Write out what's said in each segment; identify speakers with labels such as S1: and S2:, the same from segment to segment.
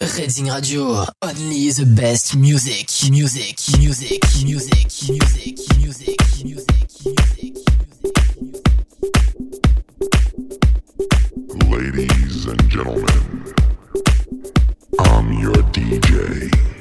S1: Reading Radio, only the best music, music, music, music, music, music, music, music.
S2: Ladies and gentlemen, I'm your DJ.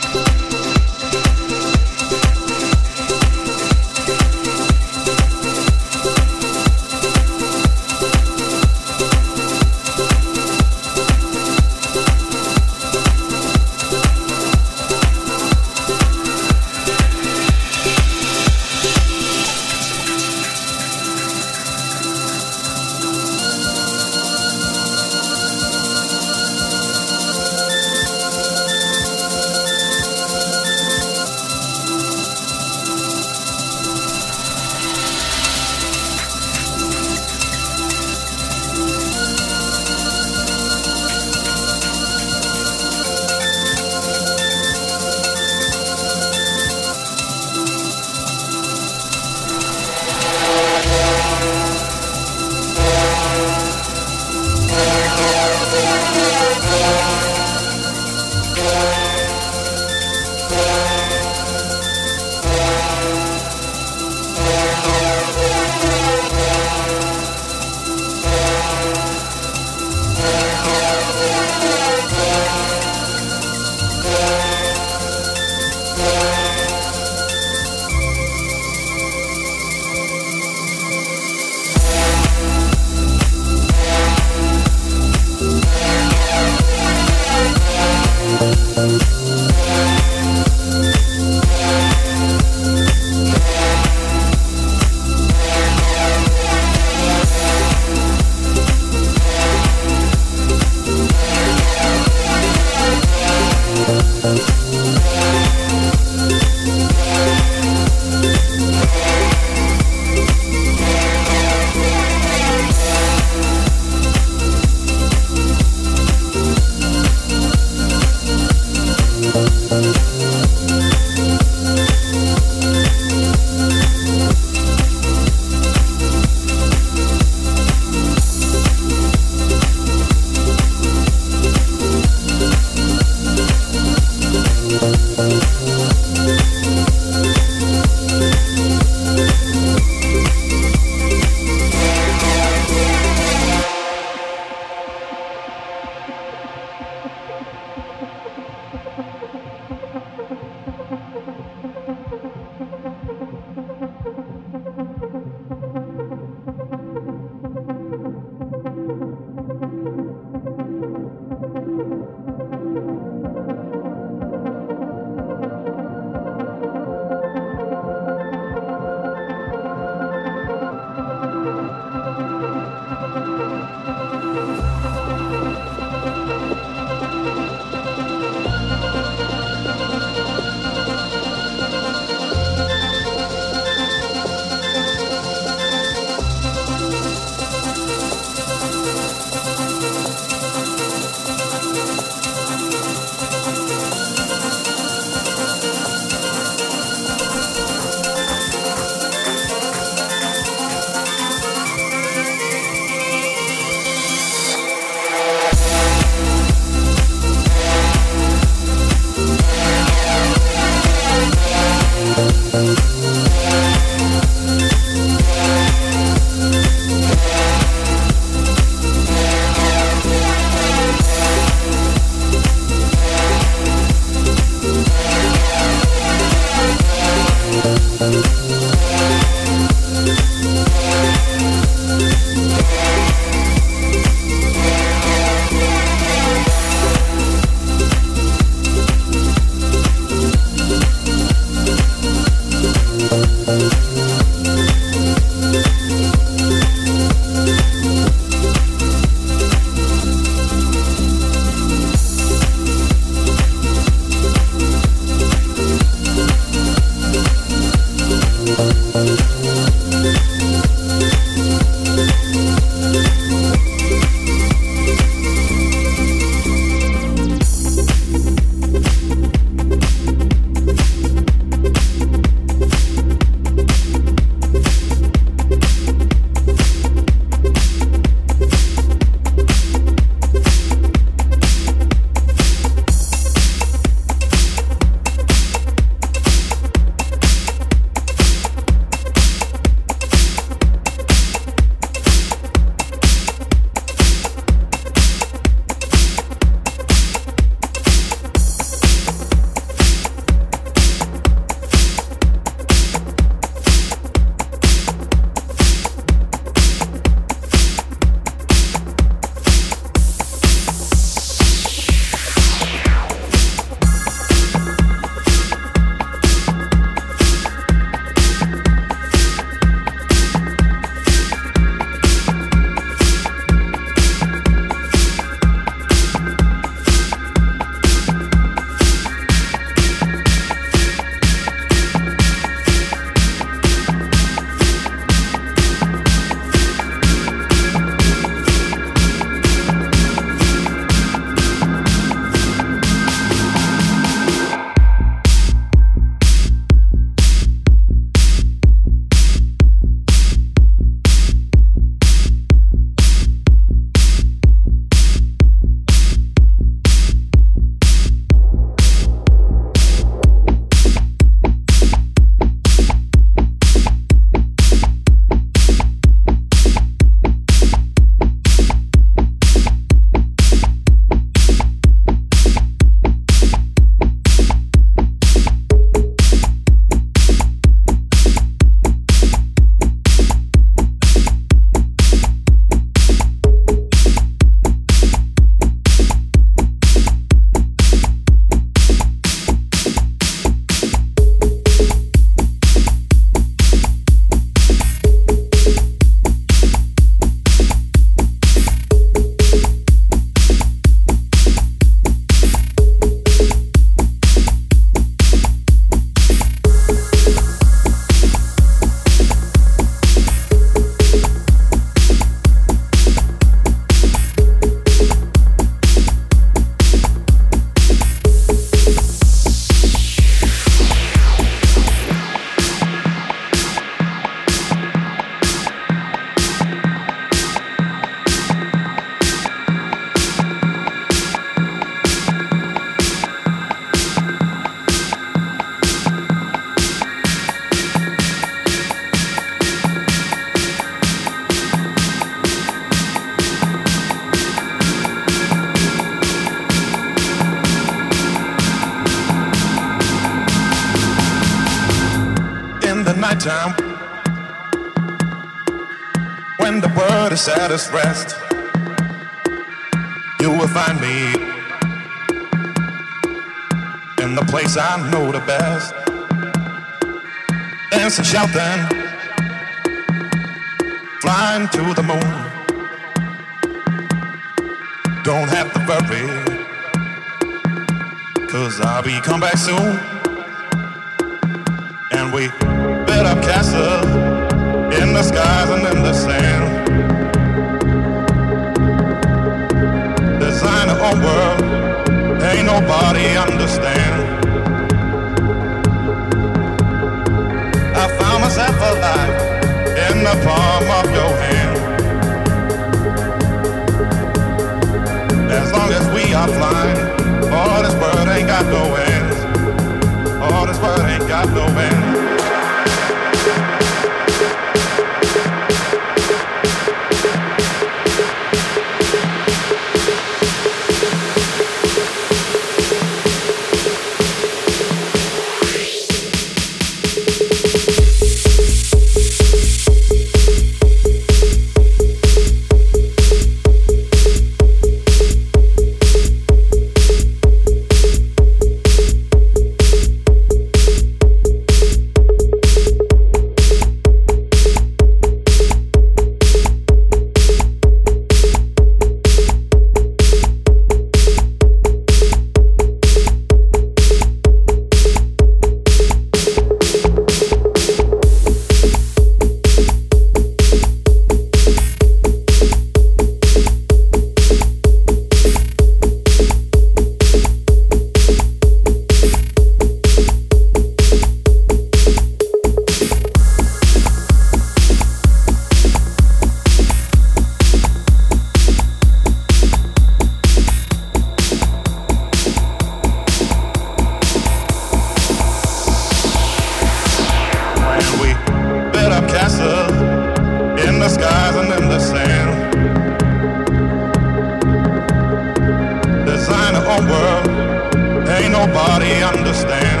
S3: nobody understand.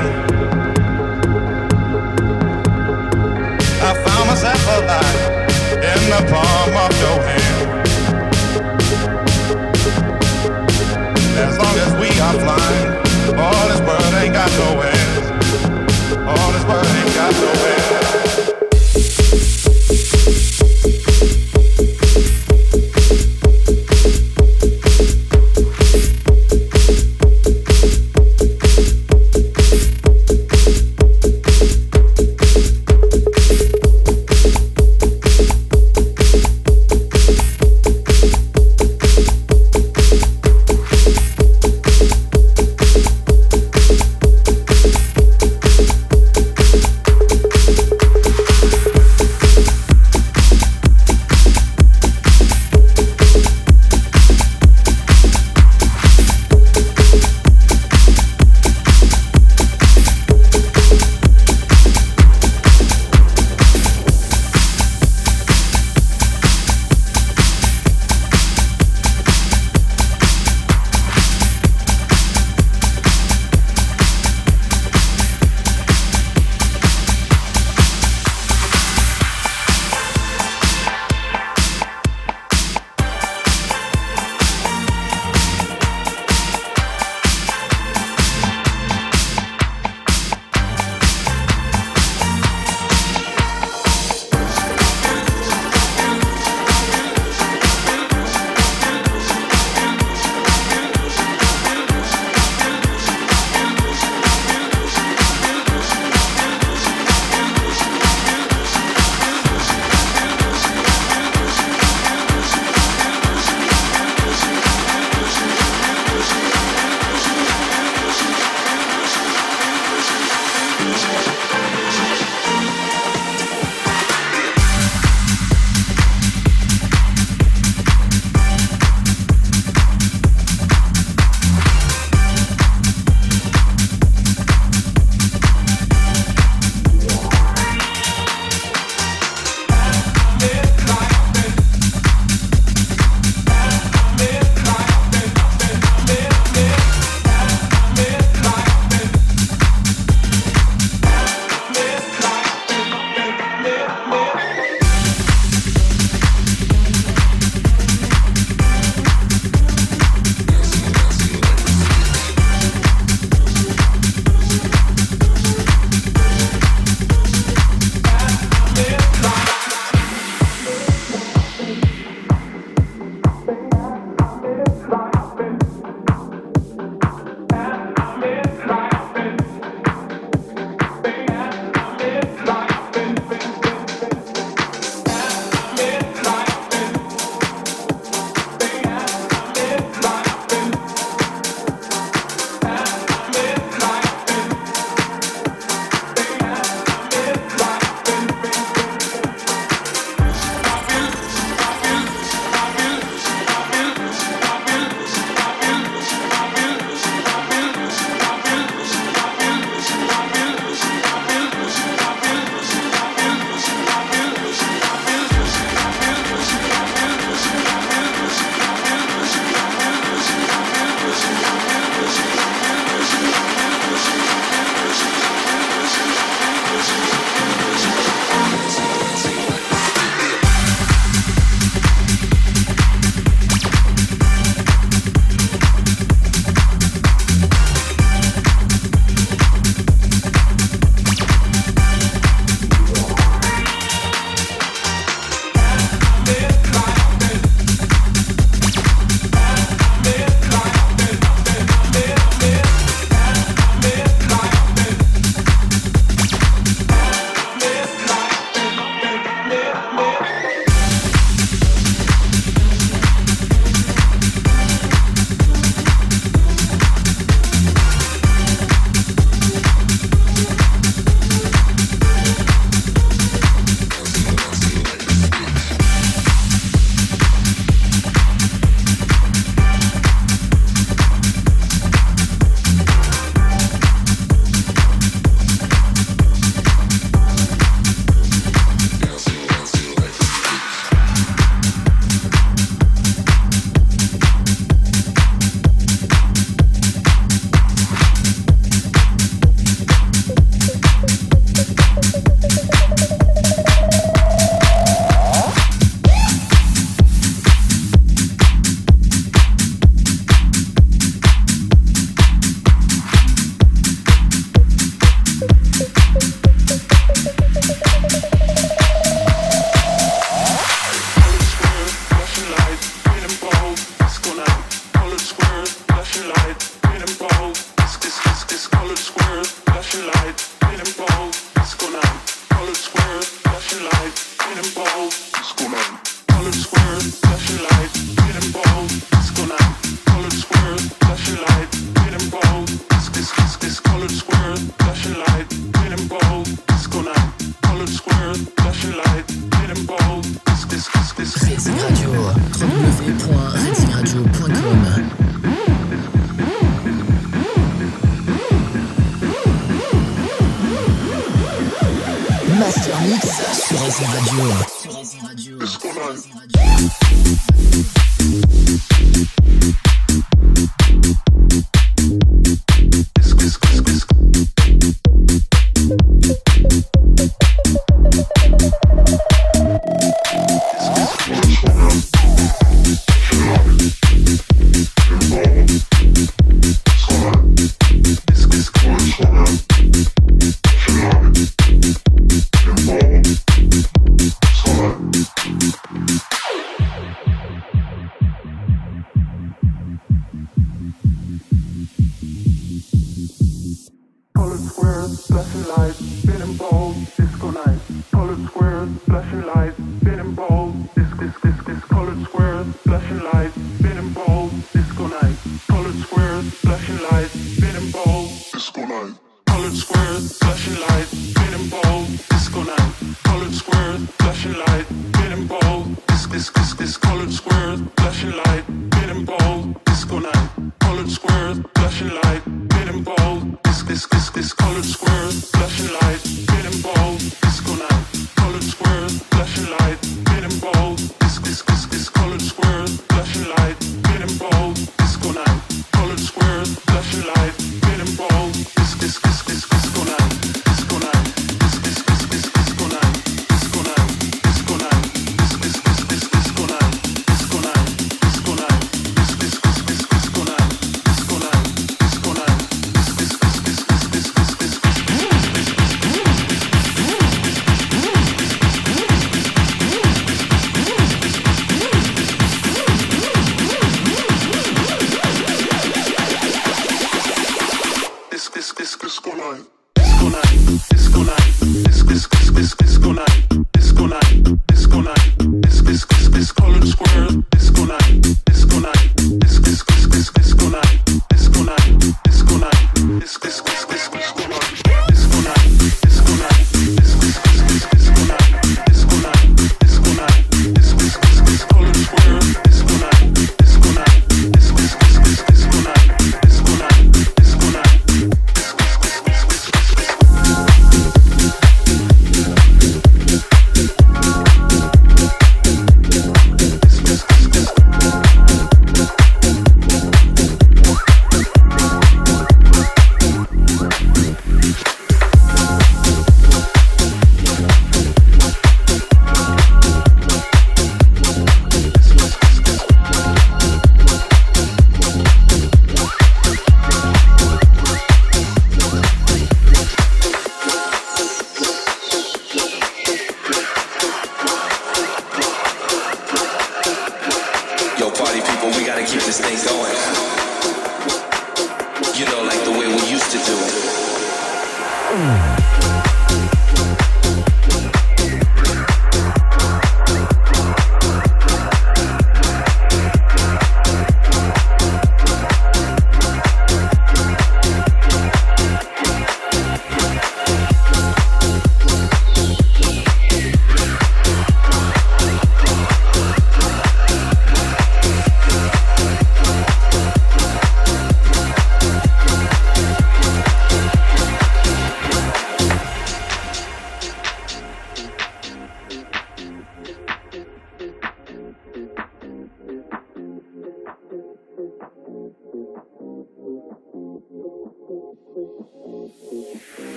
S3: I found myself alive in the palm of your hand. As long as we are flying, all this world ain't got no end. All this world ain't got no end.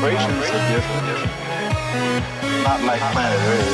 S4: Vibrations are different. Not like planet Earth.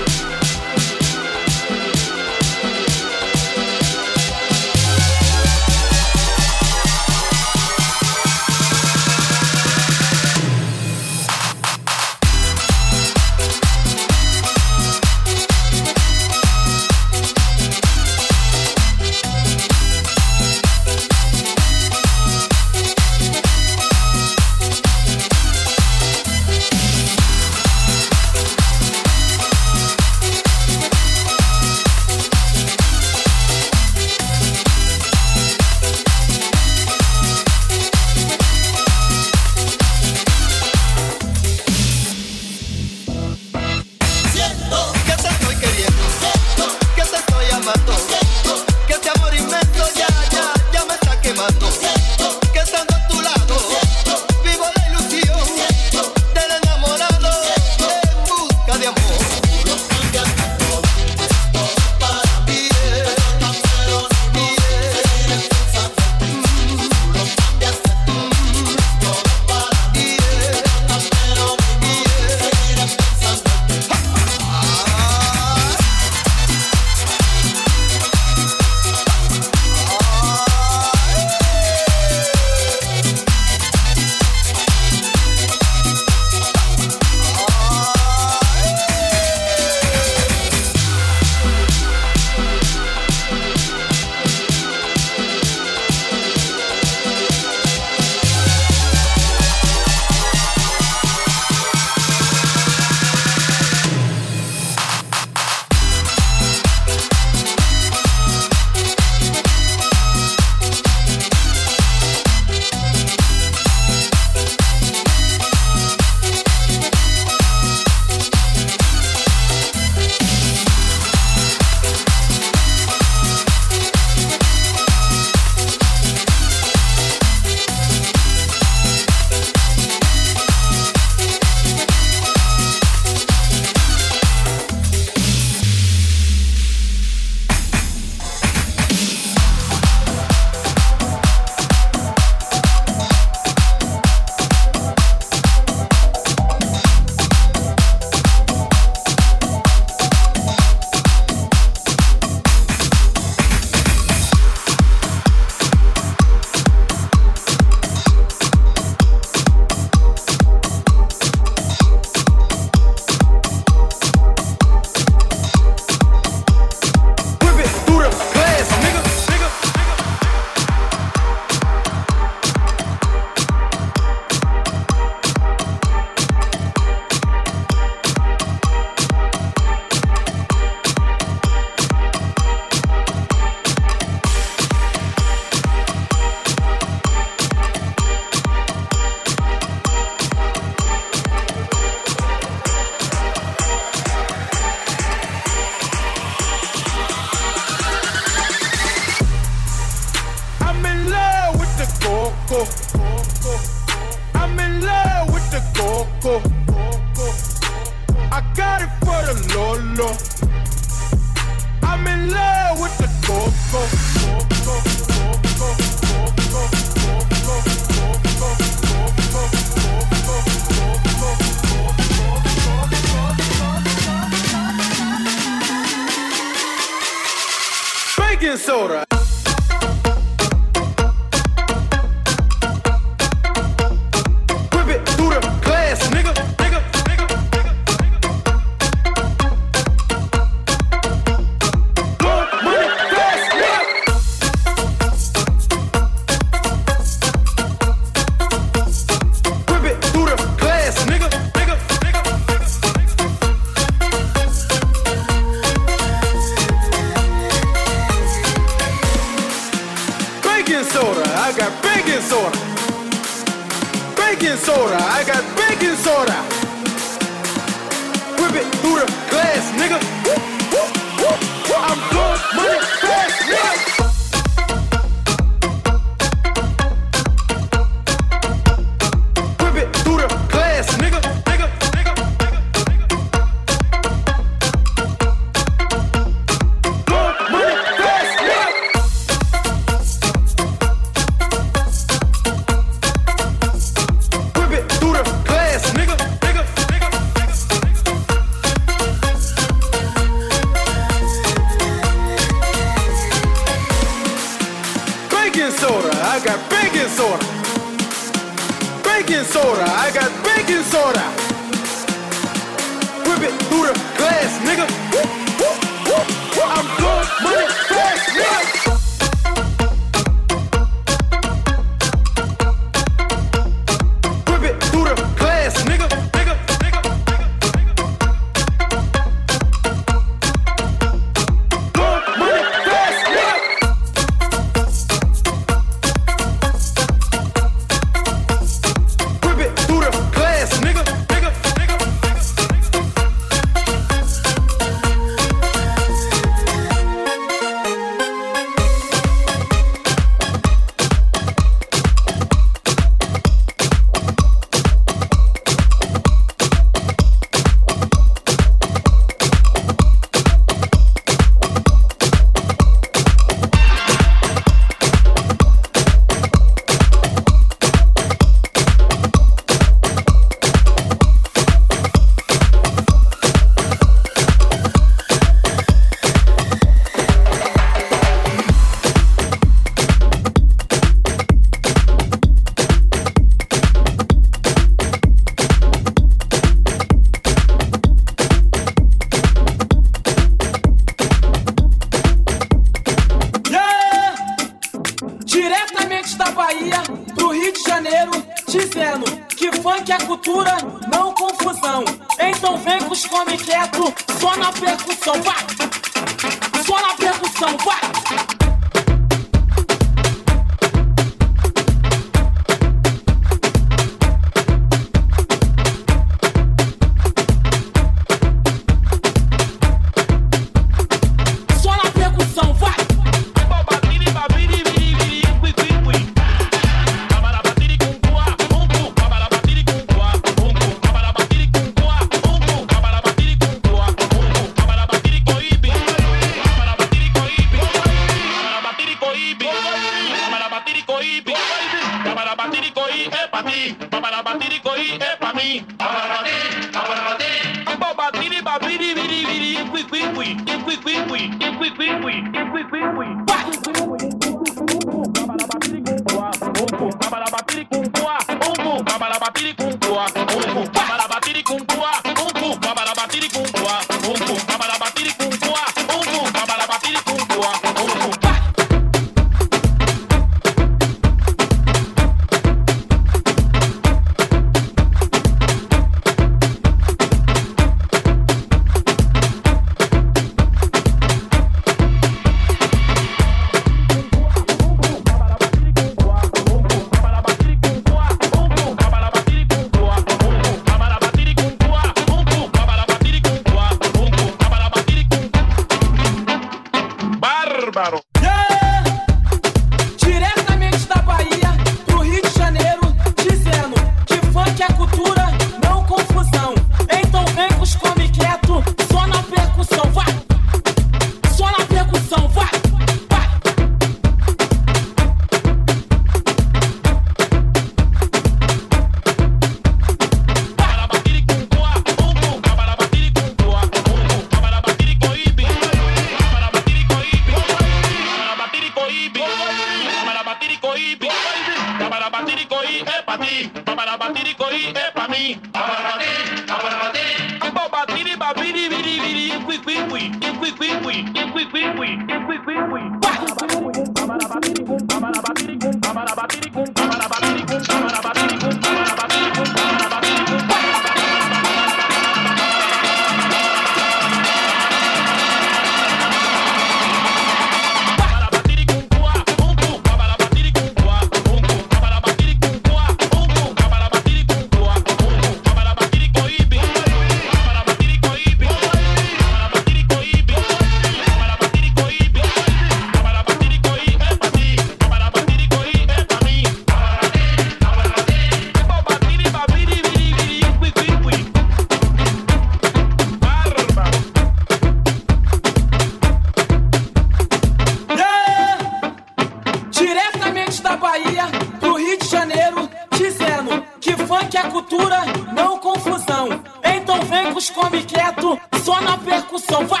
S5: vem com os come quieto, só na percussão, vai!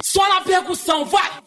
S5: Só na percussão, vai!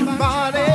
S6: your body.